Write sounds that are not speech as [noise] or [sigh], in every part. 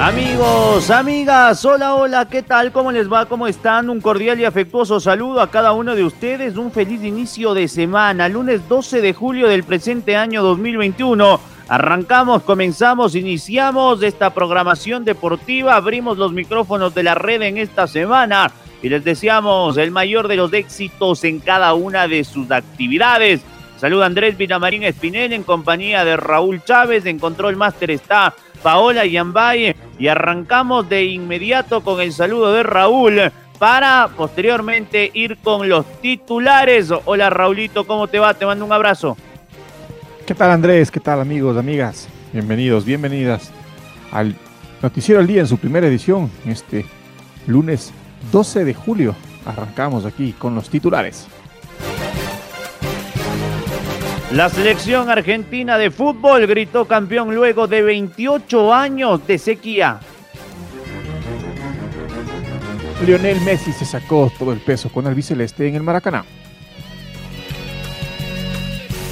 Amigos, amigas, hola, hola, ¿qué tal? ¿Cómo les va? ¿Cómo están? Un cordial y afectuoso saludo a cada uno de ustedes. Un feliz inicio de semana, lunes 12 de julio del presente año 2021. Arrancamos, comenzamos, iniciamos esta programación deportiva, abrimos los micrófonos de la red en esta semana y les deseamos el mayor de los éxitos en cada una de sus actividades. Saluda Andrés Villamarín Espinel en compañía de Raúl Chávez. En Control Master está Paola Yambay y arrancamos de inmediato con el saludo de Raúl para posteriormente ir con los titulares. Hola Raulito, ¿cómo te va? Te mando un abrazo. ¿Qué tal Andrés? ¿Qué tal amigos, amigas? Bienvenidos, bienvenidas al Noticiero al Día en su primera edición, este lunes 12 de julio. Arrancamos aquí con los titulares. La selección argentina de fútbol gritó campeón luego de 28 años de sequía. Lionel Messi se sacó todo el peso con el biceleste en el Maracaná.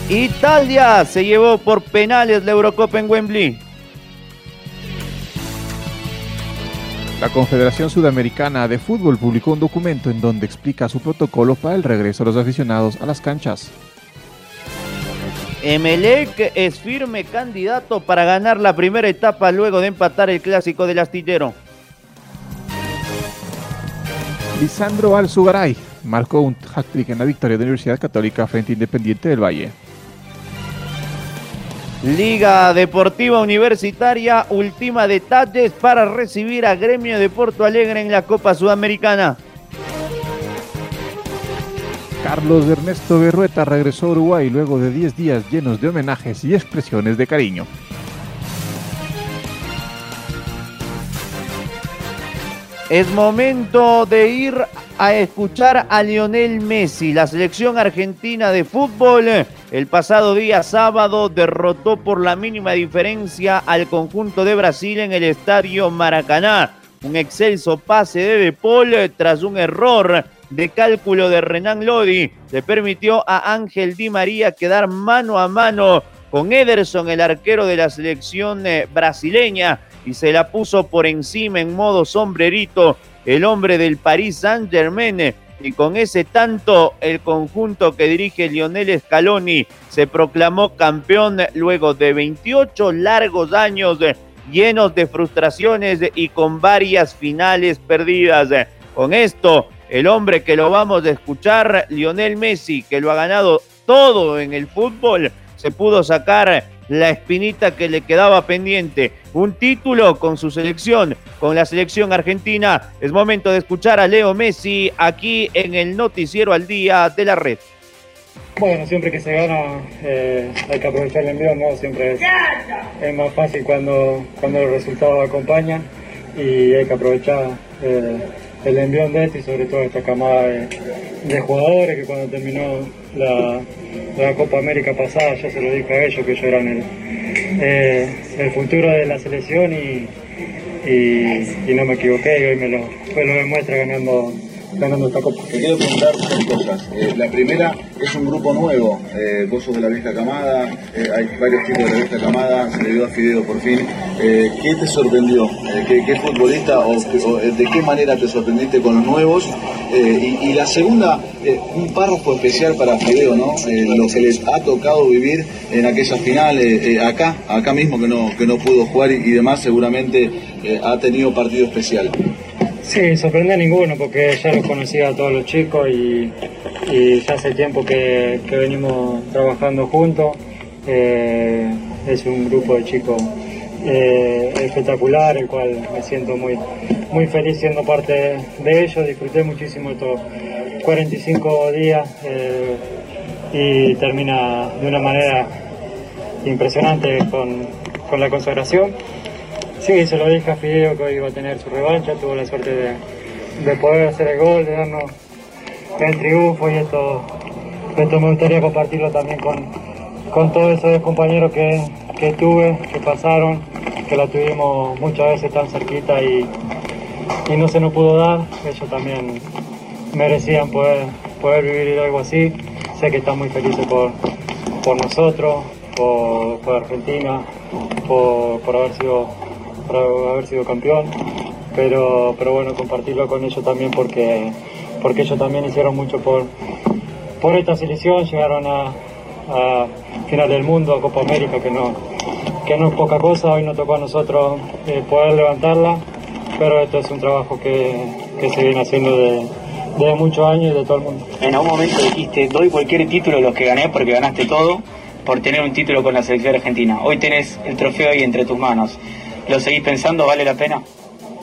Italia se llevó por penales la Eurocopa en Wembley. La Confederación Sudamericana de Fútbol publicó un documento en donde explica su protocolo para el regreso de los aficionados a las canchas. Emelec es firme candidato para ganar la primera etapa luego de empatar el clásico del astillero. Lisandro Alzugaray marcó un hat-trick en la victoria de la Universidad Católica frente a Independiente del Valle. Liga Deportiva Universitaria ultima detalles para recibir a Gremio de Porto Alegre en la Copa Sudamericana. Carlos Ernesto Berrueta regresó a Uruguay luego de 10 días llenos de homenajes y expresiones de cariño. Es momento de ir a escuchar a Lionel Messi. La selección argentina de fútbol el pasado día sábado derrotó por la mínima diferencia al conjunto de Brasil en el estadio Maracaná. Un excelso pase de De Paul tras un error de cálculo de Renan Lodi le permitió a Ángel Di María quedar mano a mano con Ederson, el arquero de la selección eh, brasileña, y se la puso por encima en modo sombrerito el hombre del Paris Saint Germain. Y con ese tanto, el conjunto que dirige Lionel Scaloni se proclamó campeón luego de 28 largos años eh, llenos de frustraciones y con varias finales perdidas. Con esto, el hombre que lo vamos a escuchar, Lionel Messi, que lo ha ganado todo en el fútbol, se pudo sacar la espinita que le quedaba pendiente. Un título con su selección, con la selección argentina. Es momento de escuchar a Leo Messi aquí en el Noticiero al Día de la Red. Bueno, siempre que se gana eh, hay que aprovechar el envío, ¿no? Siempre es, más fácil cuando, cuando los resultados acompañan y hay que aprovechar. Eh, el envión de este y sobre todo esta camada de, jugadores que cuando terminó la, Copa América pasada ya se lo dije a ellos que ellos eran el, eh, el futuro de la selección y, y, no me equivoqué y hoy me lo, me lo demuestra ganando Te quiero preguntar dos cosas. Eh, la primera es un grupo nuevo, eh, vos sos de la vieja camada, eh, hay varios tipos de la vieja camada, se le dio a Fideo por fin. Eh, ¿Qué te sorprendió? ¿qué, ¿qué, futbolista o, de qué manera te sorprendiste con los nuevos? Y, la segunda, un párrafo especial para Fideo, ¿no? lo que les ha tocado vivir en aquella final, acá, acá mismo que no, que no pudo jugar y demás, seguramente ha tenido partido especial. Sí, sorprende a ninguno porque ya los conocía a todos los chicos y, ya hace tiempo que, venimos trabajando juntos. Eh, es un grupo de chicos eh, espectacular, el cual me siento muy, muy feliz siendo parte de ellos. Disfruté muchísimo estos 45 días eh, y termina de una manera impresionante con, con la consagración. Sí, se lo dije a Fideo que hoy iba a tener su revancha, tuvo la suerte de, de poder hacer el gol, de darnos el triunfo y esto, esto me gustaría compartirlo también con, con todos esos compañeros que, que tuve, que pasaron, que la tuvimos muchas veces tan cerquita y, y no se nos pudo dar. Ellos también merecían poder, poder vivir algo así. Sé que están muy felices por, por nosotros, por, por Argentina, por, por haber sido por haber sido campeón, pero, pero bueno, compartirlo con ellos también porque, porque ellos también hicieron mucho por, por esta selección, llegaron a, a final del mundo, a Copa América, que no, que no es poca cosa, hoy nos tocó a nosotros eh, poder levantarla, pero esto es un trabajo que, que se viene haciendo de, de muchos años y de todo el mundo. En algún momento dijiste, doy cualquier título a los que gané porque ganaste todo por tener un título con la selección argentina. Hoy tenés el trofeo ahí entre tus manos. ¿Lo seguís pensando? ¿Vale la pena?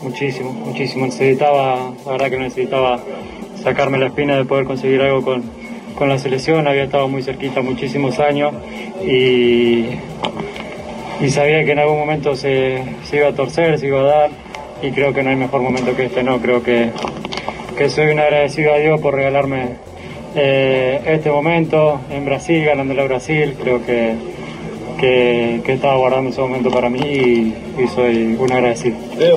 Muchísimo, muchísimo. Necesitaba, la verdad que necesitaba sacarme la espina de poder conseguir algo con, con la selección. Había estado muy cerquita muchísimos años y, y sabía que en algún momento se, se, iba a torcer, se iba a dar y creo que no hay mejor momento que este. No, creo que, que soy un agradecido a Dios por regalarme eh, este momento en Brasil, ganándole a Brasil. Creo que que, que, estaba guardando ese momento para mí y, y soy un agradecido. Leo,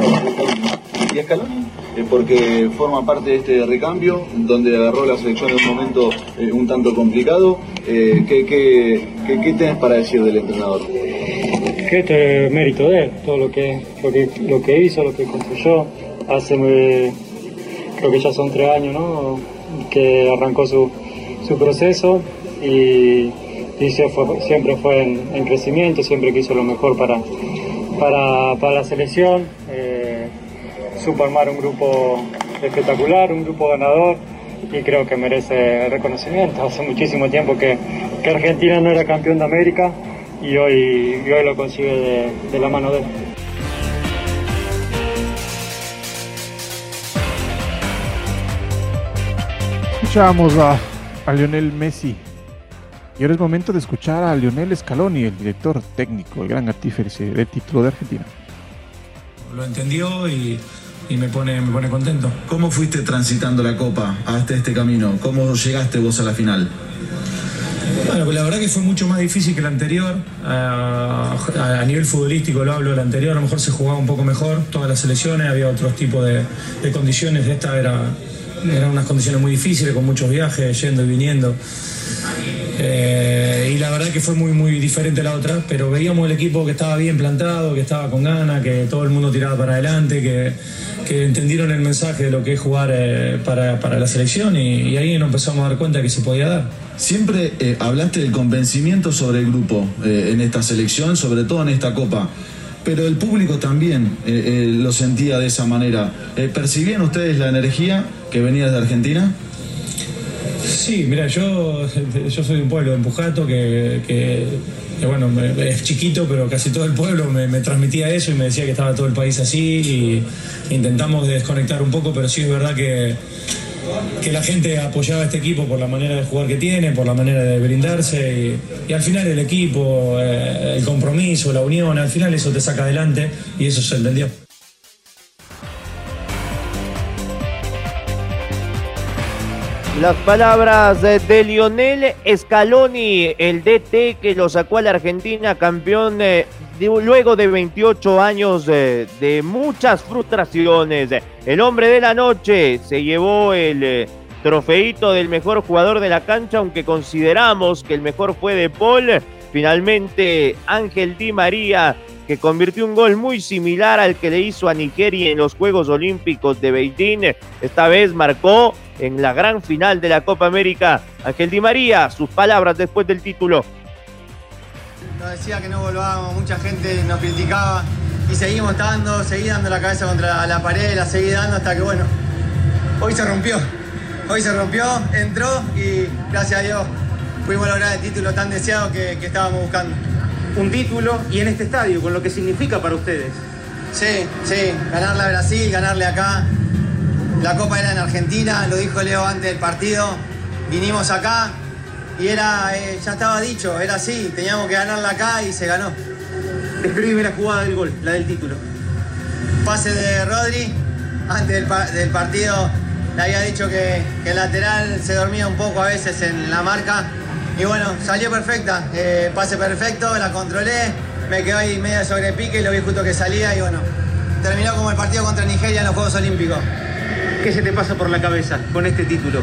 ¿y Escaloni? Eh, porque forma parte de este recambio, donde agarró la selección en un momento eh, un tanto complicado. Eh, ¿qué, qué, qué, qué tenés para decir del entrenador? Que este es mérito de él, todo lo que, lo que, lo que hizo, lo que construyó. Hace, creo que ya son tres años, ¿no? Que arrancó su, su proceso y y siempre fue en, en, crecimiento, siempre quiso lo mejor para, para, para la selección. Eh, supo armar un grupo espectacular, un grupo ganador y creo que merece reconocimiento. Hace muchísimo tiempo que, Argentina no era campeón de América y hoy, hoy lo consigue de, la mano de él. Escuchábamos a, a Lionel Messi y ahora es momento de escuchar a Lionel Scaloni, el director técnico, el gran artífice del título de Argentina. Lo entendió y, me, pone, me pone contento. ¿Cómo fuiste transitando la Copa hasta este camino? ¿Cómo llegaste vos a la final? Bueno, pues la verdad que fue mucho más difícil que el anterior. A, a, nivel futbolístico lo hablo, el anterior a lo mejor se jugaba un poco mejor, todas las selecciones, había otros tipos de condiciones. Esta era, eran unas condiciones muy difíciles, con muchos viajes, yendo y viniendo. Eh, y la verdad que fue muy, muy diferente a la otra, pero veíamos el equipo que estaba bien plantado, que estaba con ganas, que todo el mundo tiraba para adelante, que, que entendieron el mensaje de lo que es jugar eh, para, para, la selección y, ahí nos empezamos a dar cuenta que se podía dar. Siempre eh, hablaste del convencimiento sobre el grupo en esta selección, sobre todo en esta Copa. Pero el público también lo sentía de esa manera. ¿Percibían ustedes la energía que venía de Argentina? Sí, mira, yo, [laughs] yo soy de un pueblo de Empujato que, bueno, es chiquito, pero casi todo el pueblo me, transmitía eso y me decía que estaba todo el país así intentamos desconectar un poco, pero sí es verdad que, que la gente apoyaba a este equipo por la manera de jugar que tiene, por la manera de brindarse y, al final el equipo, eh, el compromiso, la unión, al final eso te saca adelante y eso se entendió. Las palabras de Lionel Scaloni, el DT que lo sacó a la Argentina campeón eh, luego de 28 años de, de, muchas frustraciones. El hombre de la noche se llevó el eh, trofeito del mejor jugador de la cancha, aunque consideramos que el mejor fue de Paul. Finalmente Ángel Di María que convirtió un gol muy similar al que le hizo a Nigeria en los Juegos Olímpicos de Beijing. Esta vez marcó en la gran final de la Copa América. Ángel Di María, sus palabras después del título. Nos decía que no volvábamos, mucha gente nos criticaba y seguimos dando, seguí dando la cabeza contra la pared, la seguí dando hasta que bueno, hoy se rompió. Hoy se rompió, entró y gracias a Dios pudimos lograr el título tan deseado que, que estábamos buscando. un título y en este estadio, con lo que significa para ustedes. Sí, sí, ganarle a Brasil, ganarle acá. La Copa era en Argentina, lo dijo Leo antes del partido. Vinimos acá y era, eh, ya estaba dicho, era así, teníamos que ganarla acá y se ganó. Describime la jugada del gol, la del título. Pase de Rodri, antes del, pa- del partido le había dicho que, que el lateral se dormía un poco a veces en la marca. Y bueno, salió perfecta, eh, pase perfecto, la controlé, me quedó ahí media sobre pique, lo vi justo que salía y bueno, terminó como el partido contra Nigeria en los Juegos Olímpicos. ¿Qué se te pasa por la cabeza con este título?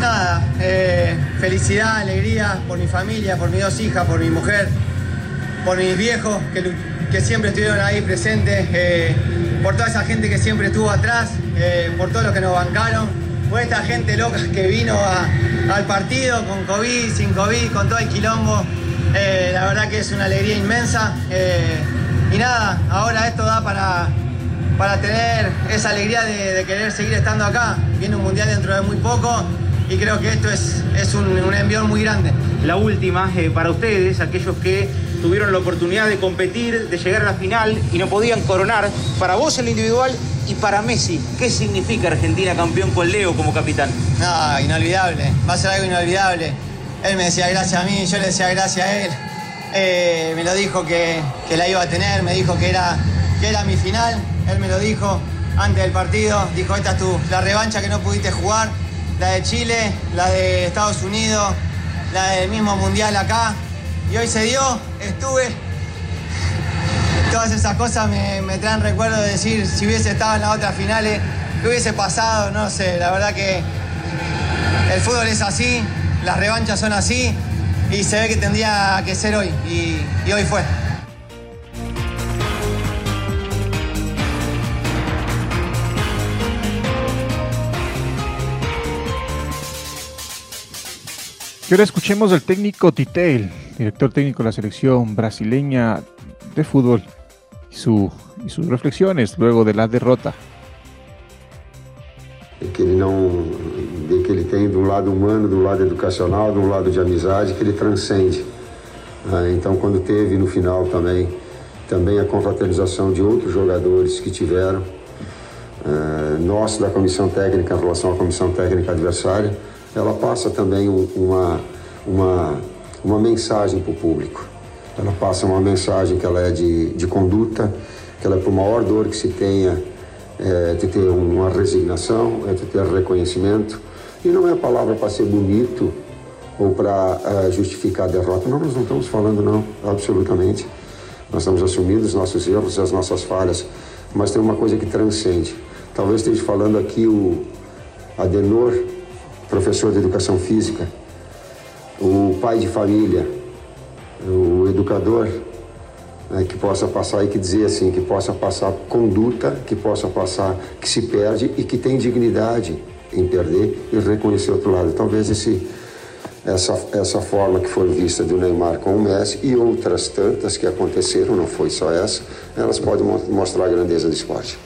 Nada, eh, felicidad, alegría por mi familia, por mis dos hijas, por mi mujer, por mis viejos que, siempre estuvieron ahí presentes, eh, por toda esa gente que siempre estuvo atrás, eh, por todos los que nos bancaron, por esta gente loca que vino al partido con COVID, sin COVID, con todo el quilombo. La verdad que es una alegría inmensa. y nada, ahora esto da para, para tener esa alegría de, de querer seguir estando acá. Viene un mundial dentro de muy poco y creo que esto es, es un, un envión muy grande. La última, eh, para ustedes, aquellos que tuvieron la oportunidad de competir, de llegar a la final y no podían coronar, para vos en lo individual y para Messi, ¿qué significa Argentina campeón con Leo como capitán? No, inolvidable, va a ser algo inolvidable. Él me decía gracias a mí, yo le decía gracias a él. Eh, me lo dijo que, que la iba a tener, me dijo que era, que era mi final, él me lo dijo antes del partido, dijo esta es tu, la revancha que no pudiste jugar, la de Chile, la de Estados Unidos, la del mismo mundial acá, y hoy se dio, estuve, [laughs] todas esas cosas me, me traen recuerdo de decir si hubiese estado en las otras finales, qué hubiese pasado, no sé, la verdad que el fútbol es así, las revanchas son así y se ve que tendría que ser hoy y, y hoy fue. Y ahora escuchemos al técnico Titel, director técnico de la selección brasileña de fútbol, y, su, y sus reflexiones luego de la derrota. que não vê que ele tem do lado humano, do lado educacional, do lado de amizade, que ele transcende. Ah, então, quando teve no final também, também a confraternização de outros jogadores que tiveram, ah, nós da comissão técnica em relação à comissão técnica adversária, ela passa também um- uma, uma, uma mensagem para o público. Ela passa uma mensagem que ela é de, de conduta, que ela é por maior dor que se tenha, é de ter uma resignação, é de ter reconhecimento. E não é palavra para ser bonito ou para eh, justificar a derrota. Não, nós não estamos falando, não, absolutamente. Nós estamos assumindo os nossos erros, as nossas falhas, mas tem uma coisa que transcende. Talvez esteja falando aqui o Adenor, professor de educação física, o pai de família, o educador, né, que possa passar e que dizer assim, que possa passar conduta, que possa passar que se perde e que tem dignidade em perder e reconhecer o outro lado. Talvez esse, essa, essa forma que foi vista do Neymar com o Messi e outras tantas que aconteceram, não foi só essa, elas podem mo- mostrar a grandeza do esporte.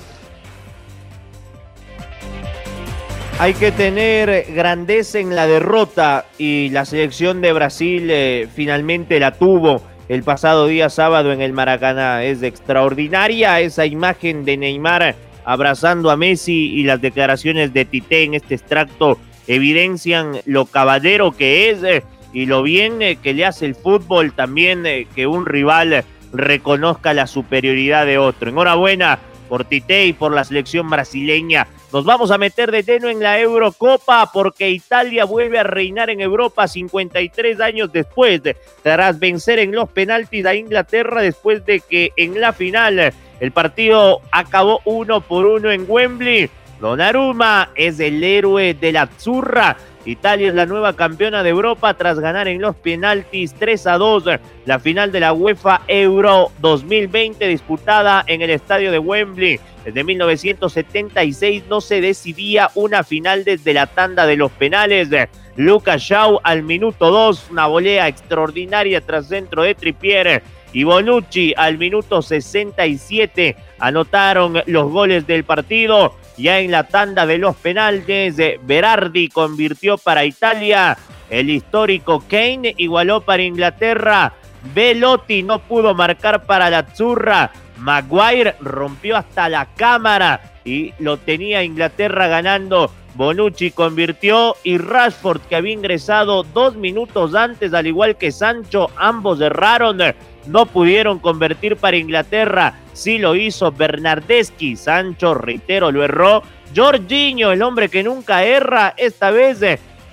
Hay que tener grandeza en la derrota y la selección de Brasil eh, finalmente la tuvo el pasado día sábado en el Maracaná. Es extraordinaria esa imagen de Neymar abrazando a Messi y las declaraciones de Tite en este extracto evidencian lo caballero que es eh, y lo bien eh, que le hace el fútbol también que un rival reconozca la superioridad de otro. Enhorabuena por Tite y por la selección brasileña. Nos vamos a meter de lleno en la Eurocopa porque Italia vuelve a reinar en Europa 53 años después, tras vencer en los penaltis a Inglaterra después de que en la final el partido acabó uno por uno en Wembley. Donnarumma es el héroe de la Azzurra. Italia es la nueva campeona de Europa tras ganar en los penaltis 3 a 2 la final de la UEFA Euro 2020 disputada en el estadio de Wembley. Desde 1976 no se decidía una final desde la tanda de los penales. Lucas Shaw al minuto 2, una volea extraordinaria tras centro de Trippier y Bonucci al minuto 67 anotaron los goles del partido. Ya en la tanda de los penaltes, eh, Berardi convirtió para Italia. El histórico Kane igualó para Inglaterra. Velotti no pudo marcar para la Zurra. Maguire rompió hasta la cámara y lo tenía Inglaterra ganando. Bonucci convirtió y Rashford, que había ingresado dos minutos antes, al igual que Sancho, ambos erraron. No pudieron convertir para Inglaterra. Sí lo hizo Bernardeschi. Sancho, reitero, lo erró. Jorginho, el hombre que nunca erra, esta vez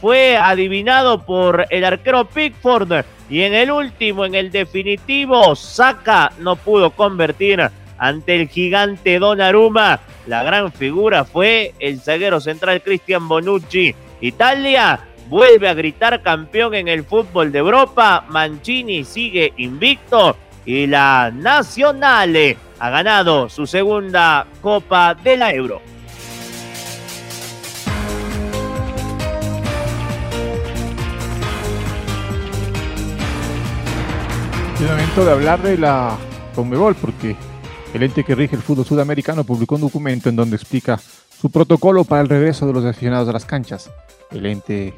fue adivinado por el arquero Pickford. Y en el último, en el definitivo, Saka no pudo convertir ante el gigante Donnarumma. La gran figura fue el zaguero central Cristian Bonucci. Italia vuelve a gritar campeón en el fútbol de Europa. Mancini sigue invicto y la Nazionale ha ganado su segunda Copa de la Euro. Es momento de hablar de la Conmebol porque el ente que rige el fútbol sudamericano publicó un documento en donde explica su protocolo para el regreso de los aficionados a las canchas. El ente,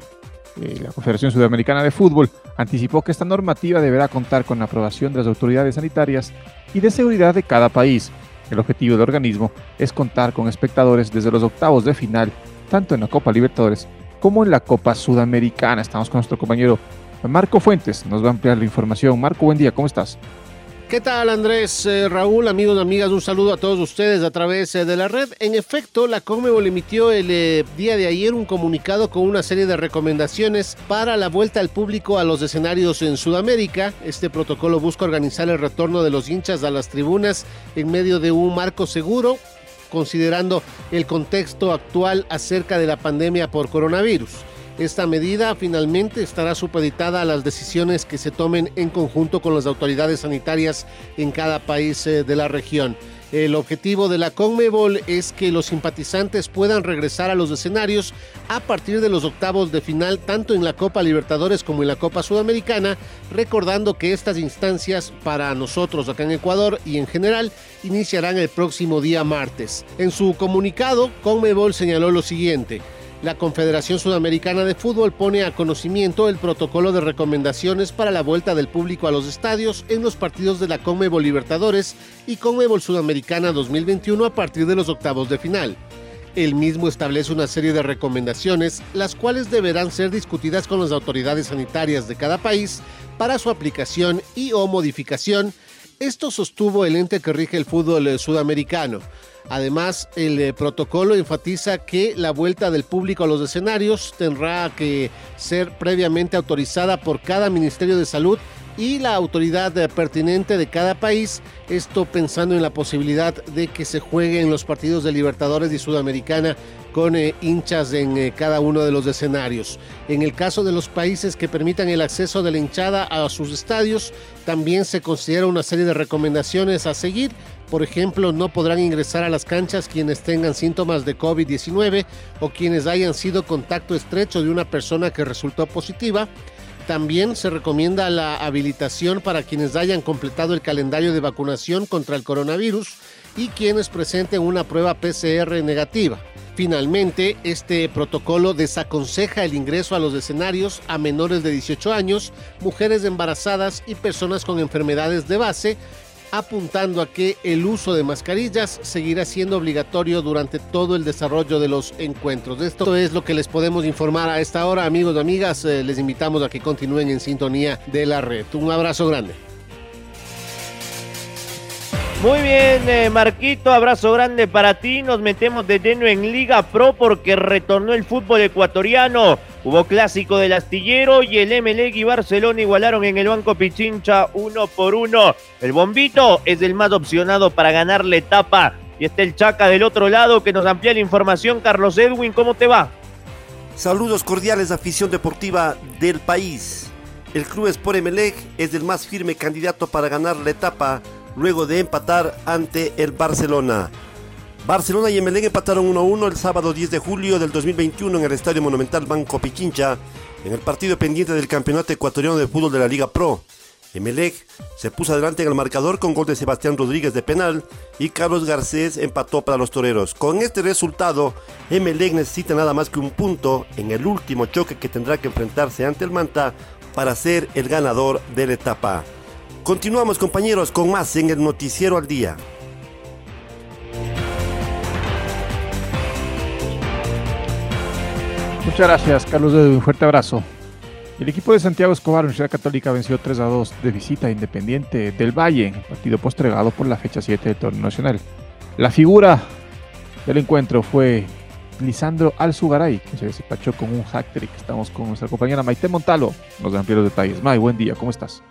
la Confederación Sudamericana de Fútbol, anticipó que esta normativa deberá contar con la aprobación de las autoridades sanitarias y de seguridad de cada país. El objetivo del organismo es contar con espectadores desde los octavos de final, tanto en la Copa Libertadores como en la Copa Sudamericana. Estamos con nuestro compañero Marco Fuentes, nos va a ampliar la información. Marco, buen día, ¿cómo estás? ¿Qué tal Andrés, eh, Raúl, amigos amigas? Un saludo a todos ustedes a través eh, de la red. En efecto, la Conmebol emitió el eh, día de ayer un comunicado con una serie de recomendaciones para la vuelta al público a los escenarios en Sudamérica. Este protocolo busca organizar el retorno de los hinchas a las tribunas en medio de un marco seguro, considerando el contexto actual acerca de la pandemia por coronavirus. Esta medida finalmente estará supeditada a las decisiones que se tomen en conjunto con las autoridades sanitarias en cada país eh, de la región. El objetivo de la Conmebol es que los simpatizantes puedan regresar a los escenarios a partir de los octavos de final, tanto en la Copa Libertadores como en la Copa Sudamericana, recordando que estas instancias para nosotros acá en Ecuador y en general iniciarán el próximo día martes. En su comunicado, Conmebol señaló lo siguiente. La Confederación Sudamericana de Fútbol pone a conocimiento el protocolo de recomendaciones para la vuelta del público a los estadios en los partidos de la Conmebol Libertadores y Conmebol Sudamericana 2021 a partir de los octavos de final. El mismo establece una serie de recomendaciones, las cuales deberán ser discutidas con las autoridades sanitarias de cada país para su aplicación y o modificación. Esto sostuvo el ente que rige el fútbol sudamericano. Además, el eh, protocolo enfatiza que la vuelta del público a los escenarios tendrá que ser previamente autorizada por cada Ministerio de Salud y la autoridad eh, pertinente de cada país, esto pensando en la posibilidad de que se jueguen los partidos de Libertadores y Sudamericana con eh, hinchas en cada uno de los escenarios. En el caso de los países que permitan el acceso de la hinchada a sus estadios, también se considera una serie de recomendaciones a seguir por ejemplo, no podrán ingresar a las canchas quienes tengan síntomas de COVID-19 o quienes hayan sido contacto estrecho de una persona que resultó positiva. También se recomienda la habilitación para quienes hayan completado el calendario de vacunación contra el coronavirus y quienes presenten una prueba PCR negativa. Finalmente, este protocolo desaconseja el ingreso a los escenarios a menores de 18 años, mujeres embarazadas y personas con enfermedades de base apuntando a que el uso de mascarillas seguirá siendo obligatorio durante todo el desarrollo de los encuentros. Esto es lo que les podemos informar a esta hora, amigos y amigas. Eh, les invitamos a que continúen en sintonía de la red. Un abrazo grande. Muy bien, eh, Marquito, abrazo grande para ti. Nos metemos de lleno en Liga Pro porque retornó el fútbol ecuatoriano. Hubo clásico del astillero y el MLEG y Barcelona igualaron en el Banco Pichincha uno por uno. El bombito es el más opcionado para ganar la etapa. Y está el Chaca del otro lado que nos amplía la información. Carlos Edwin, ¿cómo te va? Saludos cordiales, afición deportiva del país. El club Sport Emelec es el más firme candidato para ganar la etapa luego de empatar ante el Barcelona. Barcelona y Emelec empataron 1-1 el sábado 10 de julio del 2021 en el Estadio Monumental Banco Pichincha, en el partido pendiente del Campeonato Ecuatoriano de Fútbol de la Liga Pro. Emelec se puso adelante en el marcador con gol de Sebastián Rodríguez de penal y Carlos Garcés empató para los toreros. Con este resultado, Emelec necesita nada más que un punto en el último choque que tendrá que enfrentarse ante el Manta para ser el ganador de la etapa. Continuamos compañeros con más en el Noticiero al Día. Muchas gracias, Carlos de Un fuerte abrazo. El equipo de Santiago Escobar, Universidad Católica, venció 3 a 2 de visita Independiente del Valle, partido postregado por la fecha 7 del torneo nacional. La figura del encuentro fue Lisandro Alzugaray, que se despachó con un hack trick. Estamos con nuestra compañera Maite Montalo, nos dan los detalles. May, buen día, ¿cómo estás?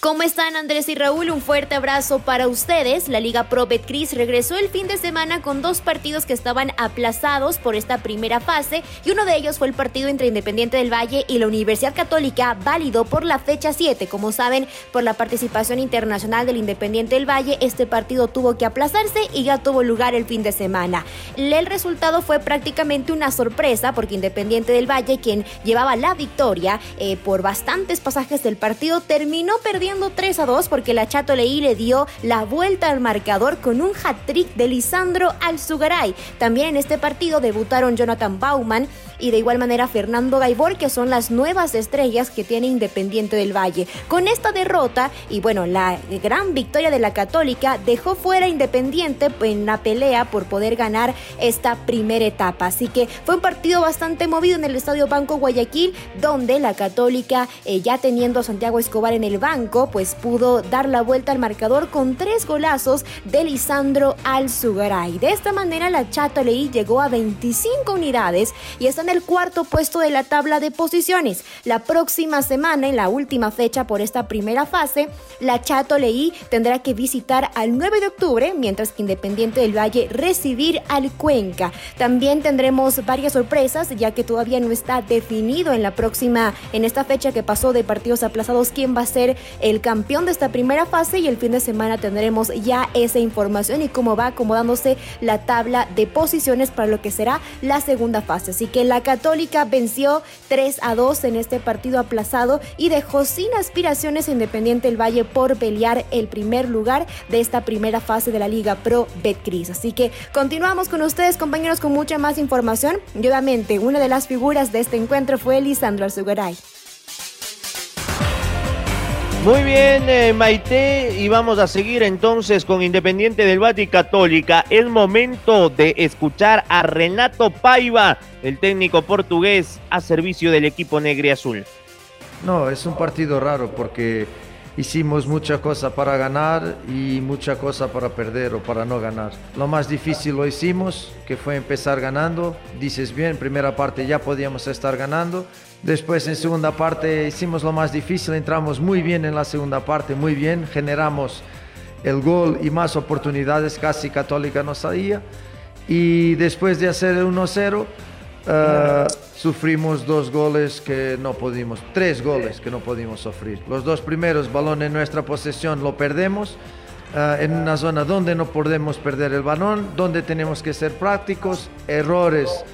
¿Cómo están Andrés y Raúl? Un fuerte abrazo para ustedes. La Liga Pro Betcris regresó el fin de semana con dos partidos que estaban aplazados por esta primera fase y uno de ellos fue el partido entre Independiente del Valle y la Universidad Católica, válido por la fecha 7. Como saben, por la participación internacional del Independiente del Valle, este partido tuvo que aplazarse y ya tuvo lugar el fin de semana. El resultado fue prácticamente una sorpresa porque Independiente del Valle, quien llevaba la victoria eh, por bastantes pasajes del partido, terminó perdiendo 3 a 2 porque la Chato Leí le dio la vuelta al marcador con un hat-trick de Lisandro Alzugaray. También en este partido debutaron Jonathan Bauman y de igual manera Fernando Gaibor, que son las nuevas estrellas que tiene Independiente del Valle. Con esta derrota y bueno, la gran victoria de la Católica dejó fuera Independiente en la pelea por poder ganar esta primera etapa. Así que fue un partido bastante movido en el Estadio Banco Guayaquil, donde la Católica, eh, ya teniendo a Santiago Escobar en el banco, pues pudo dar la vuelta al marcador con tres golazos de Lisandro Alzugaray. De esta manera, la Chato Leí llegó a 25 unidades y están el cuarto puesto de la tabla de posiciones. La próxima semana, en la última fecha por esta primera fase, la Chato Leí tendrá que visitar al 9 de octubre, mientras que Independiente del Valle recibir al Cuenca. También tendremos varias sorpresas, ya que todavía no está definido en la próxima, en esta fecha que pasó de partidos aplazados, quién va a ser el campeón de esta primera fase y el fin de semana tendremos ya esa información y cómo va acomodándose la tabla de posiciones para lo que será la segunda fase. Así que la Católica venció 3 a 2 en este partido aplazado y dejó sin aspiraciones Independiente el Valle por pelear el primer lugar de esta primera fase de la Liga Pro Betcris. Así que continuamos con ustedes, compañeros, con mucha más información. Y obviamente, una de las figuras de este encuentro fue Lisandro Arzugaray. Muy bien, eh, Maite, y vamos a seguir entonces con Independiente del y Católica. Es momento de escuchar a Renato Paiva, el técnico portugués, a servicio del equipo negre azul. No, es un partido raro porque hicimos mucha cosa para ganar y mucha cosa para perder o para no ganar. Lo más difícil lo hicimos, que fue empezar ganando. Dices bien, primera parte ya podíamos estar ganando Después en segunda parte hicimos lo más difícil, entramos muy bien en la segunda parte, muy bien, generamos el gol y más oportunidades, casi Católica no salía. Y después de hacer el 1-0, eh, sufrimos dos goles que no pudimos, tres goles que no pudimos sufrir. Los dos primeros balones en nuestra posesión lo perdemos. Eh, en una zona donde no podemos perder el balón, donde tenemos que ser prácticos, errores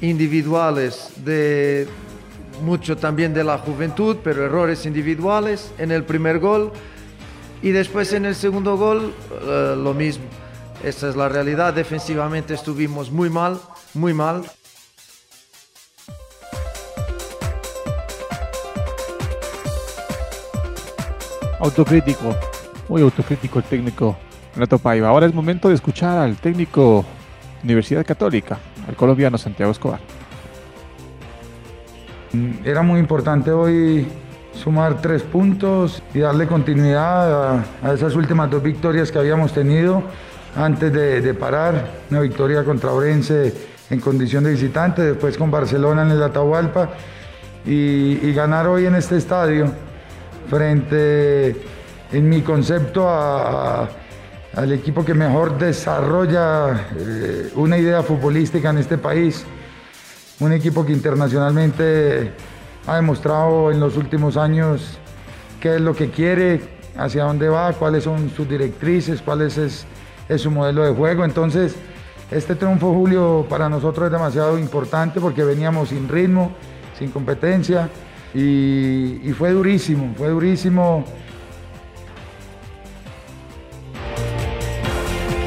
individuales de, mucho también de la juventud, pero errores individuales en el primer gol. Y después en el segundo gol, eh, lo mismo. Esta es la realidad. Defensivamente estuvimos muy mal, muy mal. Autocrítico, muy autocrítico el técnico Renato Paiva. Ahora es momento de escuchar al técnico Universidad Católica, al colombiano Santiago Escobar. Era muy importante hoy sumar tres puntos y darle continuidad a, esas últimas dos victorias que habíamos tenido antes de, parar. Una victoria contra Orense en condición de visitante, después con Barcelona en el Atahualpa y, ganar hoy en este estadio frente, en mi concepto, al equipo que mejor desarrolla eh, una idea futbolística en este país un equipo que internacionalmente ha demostrado en los últimos años qué es lo que quiere, hacia dónde va, cuáles son sus directrices, cuál es, su modelo de juego. Entonces, este triunfo, Julio, para nosotros es demasiado importante porque veníamos sin ritmo, sin competencia y, fue durísimo, fue durísimo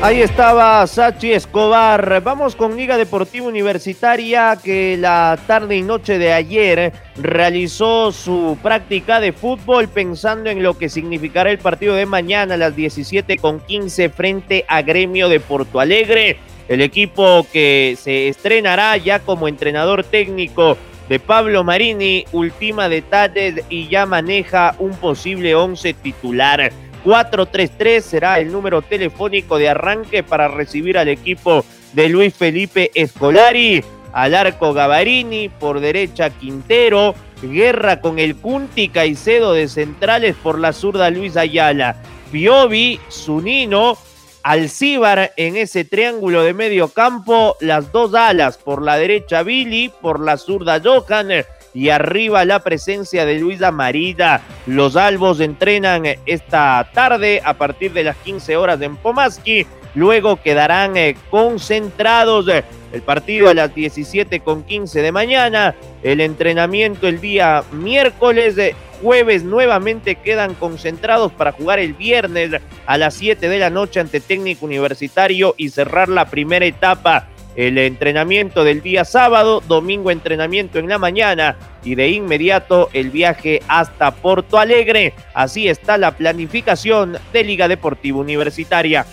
Ahí estaba Sachi Escobar. Vamos con Liga Deportiva Universitaria que la tarde y noche de ayer realizó su práctica de fútbol pensando en lo que significará el partido de mañana a las 17 con 15 frente a Gremio de Porto Alegre. El equipo que se estrenará ya como entrenador técnico de Pablo Marini ultima detalles y ya maneja un posible 11 titular. 433 será el número telefónico de arranque para recibir al equipo de Luis Felipe Escolari. Al arco Gavarini, por derecha Quintero, guerra con el Cunti Caicedo de centrales por la zurda Luis Ayala. Piovi, Zunino, Alcíbar en ese triángulo de medio campo, las dos alas, por la derecha Billy, por la zurda Johan y arriba la presencia de Luisa Marida. Los albos entrenan esta tarde a partir de las 15 horas en Pomaski. Luego quedarán eh, concentrados eh, el partido a las 17 con 15 de mañana. El entrenamiento el día miércoles. Eh, jueves nuevamente quedan concentrados para jugar el viernes a las 7 de la noche ante técnico universitario y cerrar la primera etapa el entrenamiento del día sábado, domingo entrenamiento en la mañana y de inmediato el viaje hasta Porto Alegre. Así está la planificación de Liga Deportiva Universitaria.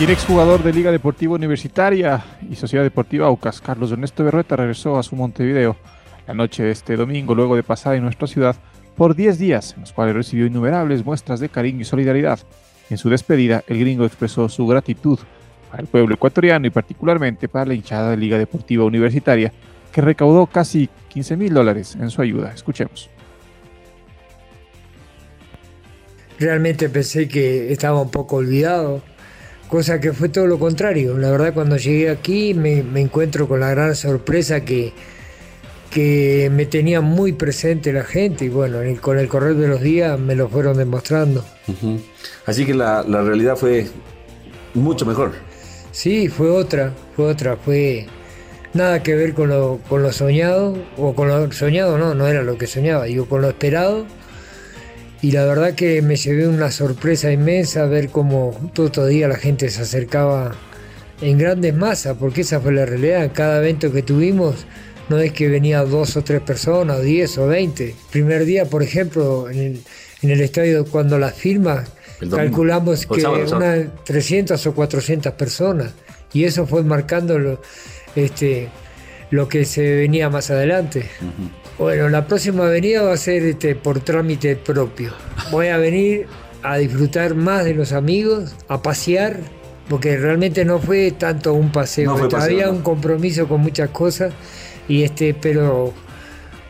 Y el exjugador de Liga Deportiva Universitaria y Sociedad Deportiva Aucas, Carlos Ernesto Berrueta, regresó a su Montevideo la noche de este domingo, luego de pasar en nuestra ciudad por 10 días, en los cuales recibió innumerables muestras de cariño y solidaridad en su despedida, el gringo expresó su gratitud al pueblo ecuatoriano y particularmente para la hinchada de Liga Deportiva Universitaria, que recaudó casi 15 mil dólares en su ayuda. Escuchemos. Realmente pensé que estaba un poco olvidado, cosa que fue todo lo contrario. La verdad cuando llegué aquí me, encuentro con la gran sorpresa que, que me tenía muy presente la gente y bueno, con el correr de los días me lo fueron demostrando. Así que la, realidad fue mucho mejor. Sí, fue otra, fue otra, fue nada que ver con lo, con lo soñado, o con lo soñado no, no era lo que soñaba, digo, con lo esperado. Y la verdad que me llevé una sorpresa inmensa ver cómo todo el día la gente se acercaba en grandes masas, porque esa fue la realidad. Cada evento que tuvimos, no es que venía dos o tres personas, diez o veinte. primer día, por ejemplo, en el, en el estadio cuando las firmas calculamos que unas 300 o 400 personas. Y eso fue marcando lo, este, lo que se venía más adelante. Bueno, la próxima venida va a ser este, por trámite propio. Voy a venir a disfrutar más de los amigos, a pasear, porque realmente no fue tanto un paseo, había un compromiso con muchas cosas, y este, pero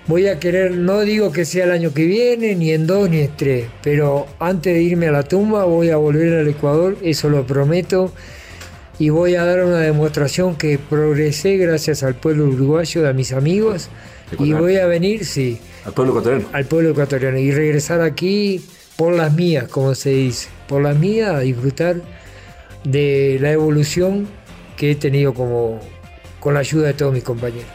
voy a querer, no digo que sea el año que viene, ni en dos, ni en tres, pero antes de irme a la tumba voy a volver al Ecuador, eso lo prometo, y voy a dar una demostración que progresé gracias al pueblo uruguayo, a mis amigos, y voy a venir, sí. Al pueblo ecuatoriano. Al pueblo ecuatoriano, y regresar aquí por las mías, como se dice, por las mías, a disfrutar de la evolución que he tenido como con la ayuda de todos mis compañeros.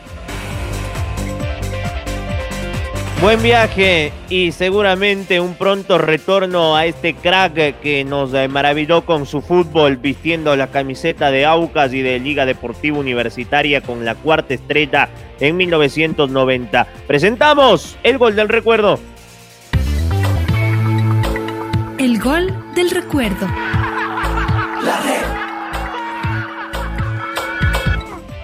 Buen viaje y seguramente un pronto retorno a este crack que nos eh, maravilló con su fútbol vistiendo la camiseta de Aucas y de Liga Deportiva Universitaria con la cuarta estrella en 1990. Presentamos el gol del recuerdo. El gol del recuerdo.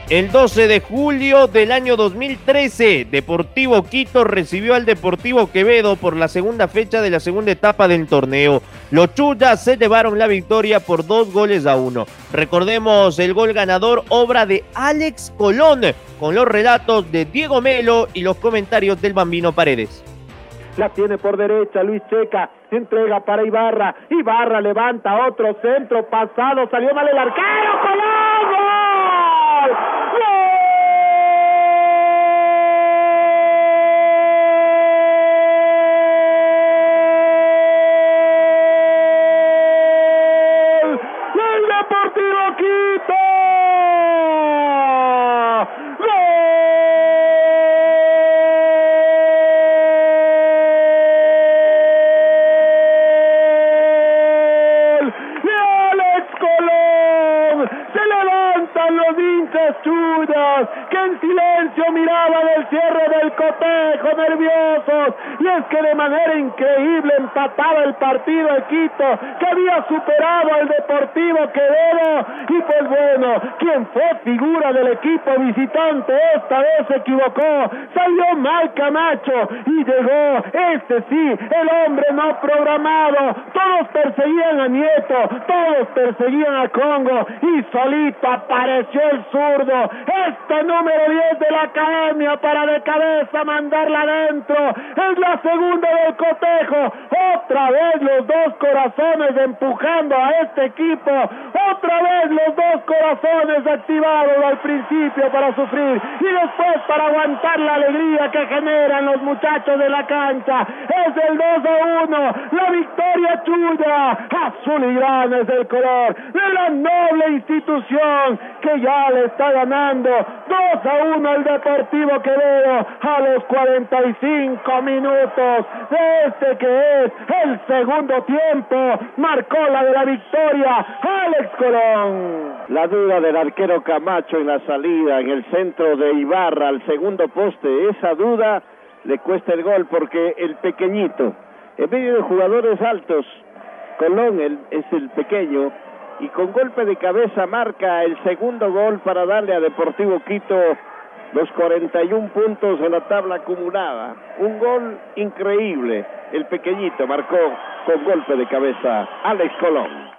El 12 de julio del año 2013, Deportivo Quito recibió al Deportivo Quevedo por la segunda fecha de la segunda etapa del torneo. Los Chuyas se llevaron la victoria por dos goles a uno. Recordemos el gol ganador, obra de Alex Colón, con los relatos de Diego Melo y los comentarios del Bambino Paredes. La tiene por derecha Luis Checa, entrega para Ibarra. Ibarra levanta otro centro pasado, salió mal el arquero, Colón. Nerviosos. Y es que de manera increíble empataba el partido de Quito que había superado al Deportivo Quevedo. Y pues bueno, quien fue figura del equipo visitante esta vez se equivocó, salió mal Camacho y llegó, este sí, el hombre no programado, todos perseguían a Nieto, todos perseguían a Congo y solito apareció el zurdo, este número 10 de la academia para de cabeza mandarla adentro, es la segunda del cotejo, otra vez los dos corazones empujando a este equipo, otra vez los dos corazones activados al principio para sufrir y después para aguantar la alegría que generan los muchachos de la cancha. Es el 2 a 1, la victoria chuya, azul y gran es el color de la noble institución que ya le está ganando 2 a 1 el Deportivo Quevedo a los 45 minutos de este que es el segundo tiempo. Marcó la de la victoria Alex Colón. La duda del arquero Camacho en la salida, en el centro de Ibarra, al segundo poste, esa duda le cuesta el gol porque el pequeñito, en medio de jugadores altos, Colón el, es el pequeño y con golpe de cabeza marca el segundo gol para darle a Deportivo Quito los 41 puntos en la tabla acumulada. Un gol increíble. El pequeñito marcó con golpe de cabeza Alex Colón.